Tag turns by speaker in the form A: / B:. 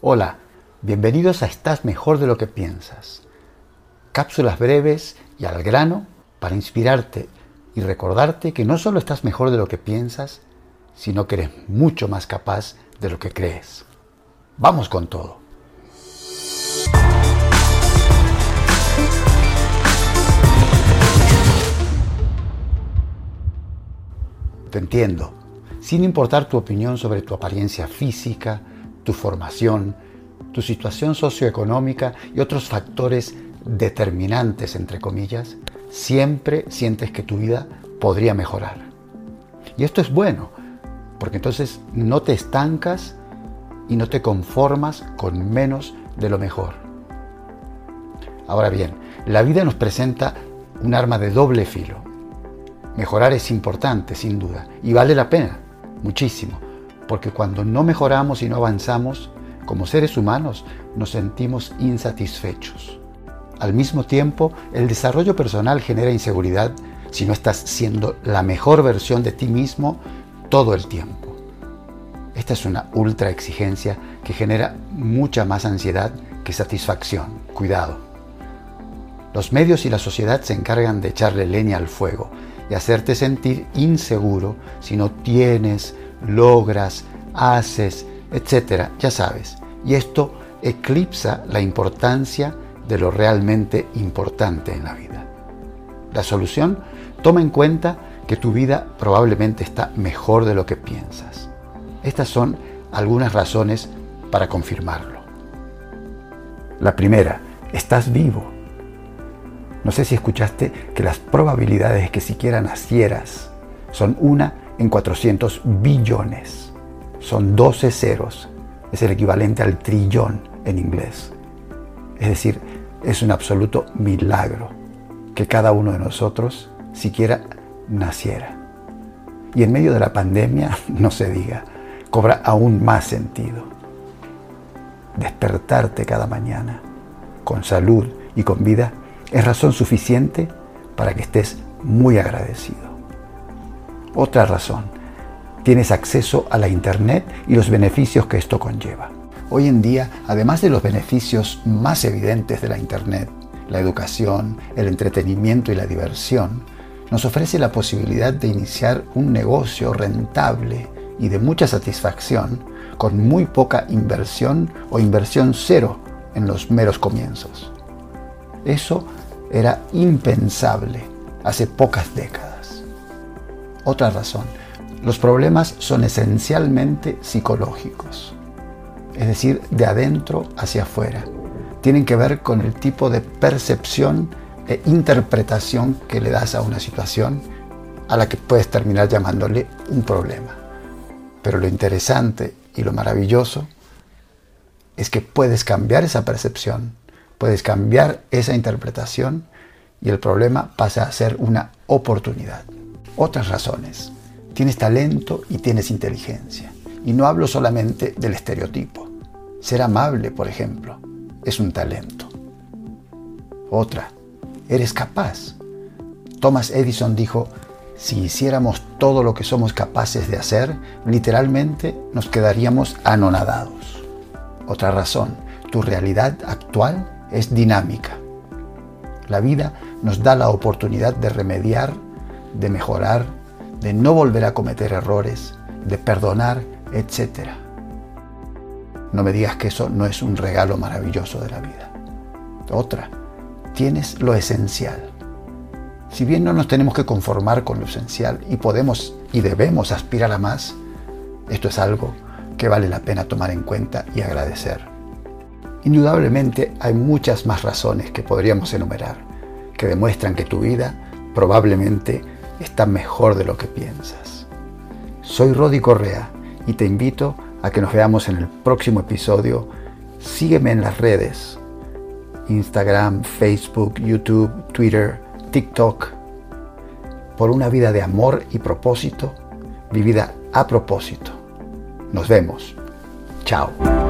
A: Hola, bienvenidos a Estás mejor de lo que piensas. Cápsulas breves y al grano para inspirarte y recordarte que no solo estás mejor de lo que piensas, sino que eres mucho más capaz de lo que crees. Vamos con todo. Te entiendo, sin importar tu opinión sobre tu apariencia física, tu formación, tu situación socioeconómica y otros factores determinantes, entre comillas, siempre sientes que tu vida podría mejorar. Y esto es bueno, porque entonces no te estancas y no te conformas con menos de lo mejor. Ahora bien, la vida nos presenta un arma de doble filo. Mejorar es importante, sin duda, y vale la pena, muchísimo porque cuando no mejoramos y no avanzamos, como seres humanos nos sentimos insatisfechos. Al mismo tiempo, el desarrollo personal genera inseguridad si no estás siendo la mejor versión de ti mismo todo el tiempo. Esta es una ultra exigencia que genera mucha más ansiedad que satisfacción. Cuidado. Los medios y la sociedad se encargan de echarle leña al fuego y hacerte sentir inseguro si no tienes logras, haces, etcétera, ya sabes. Y esto eclipsa la importancia de lo realmente importante en la vida. La solución toma en cuenta que tu vida probablemente está mejor de lo que piensas. Estas son algunas razones para confirmarlo. La primera, estás vivo. No sé si escuchaste que las probabilidades de que siquiera nacieras son una en 400 billones. Son 12 ceros. Es el equivalente al trillón en inglés. Es decir, es un absoluto milagro que cada uno de nosotros siquiera naciera. Y en medio de la pandemia, no se diga, cobra aún más sentido. Despertarte cada mañana con salud y con vida es razón suficiente para que estés muy agradecido. Otra razón, tienes acceso a la Internet y los beneficios que esto conlleva. Hoy en día, además de los beneficios más evidentes de la Internet, la educación, el entretenimiento y la diversión, nos ofrece la posibilidad de iniciar un negocio rentable y de mucha satisfacción con muy poca inversión o inversión cero en los meros comienzos. Eso era impensable hace pocas décadas. Otra razón, los problemas son esencialmente psicológicos, es decir, de adentro hacia afuera. Tienen que ver con el tipo de percepción e interpretación que le das a una situación a la que puedes terminar llamándole un problema. Pero lo interesante y lo maravilloso es que puedes cambiar esa percepción, puedes cambiar esa interpretación y el problema pasa a ser una oportunidad otras razones. Tienes talento y tienes inteligencia. Y no hablo solamente del estereotipo. Ser amable, por ejemplo, es un talento. Otra, eres capaz. Thomas Edison dijo, si hiciéramos todo lo que somos capaces de hacer, literalmente nos quedaríamos anonadados. Otra razón, tu realidad actual es dinámica. La vida nos da la oportunidad de remediar de mejorar, de no volver a cometer errores, de perdonar, etc. No me digas que eso no es un regalo maravilloso de la vida. Otra, tienes lo esencial. Si bien no nos tenemos que conformar con lo esencial y podemos y debemos aspirar a más, esto es algo que vale la pena tomar en cuenta y agradecer. Indudablemente hay muchas más razones que podríamos enumerar que demuestran que tu vida probablemente está mejor de lo que piensas. Soy Rodi Correa y te invito a que nos veamos en el próximo episodio. Sígueme en las redes, Instagram, Facebook, YouTube, Twitter, TikTok, por una vida de amor y propósito, vivida a propósito. Nos vemos. Chao.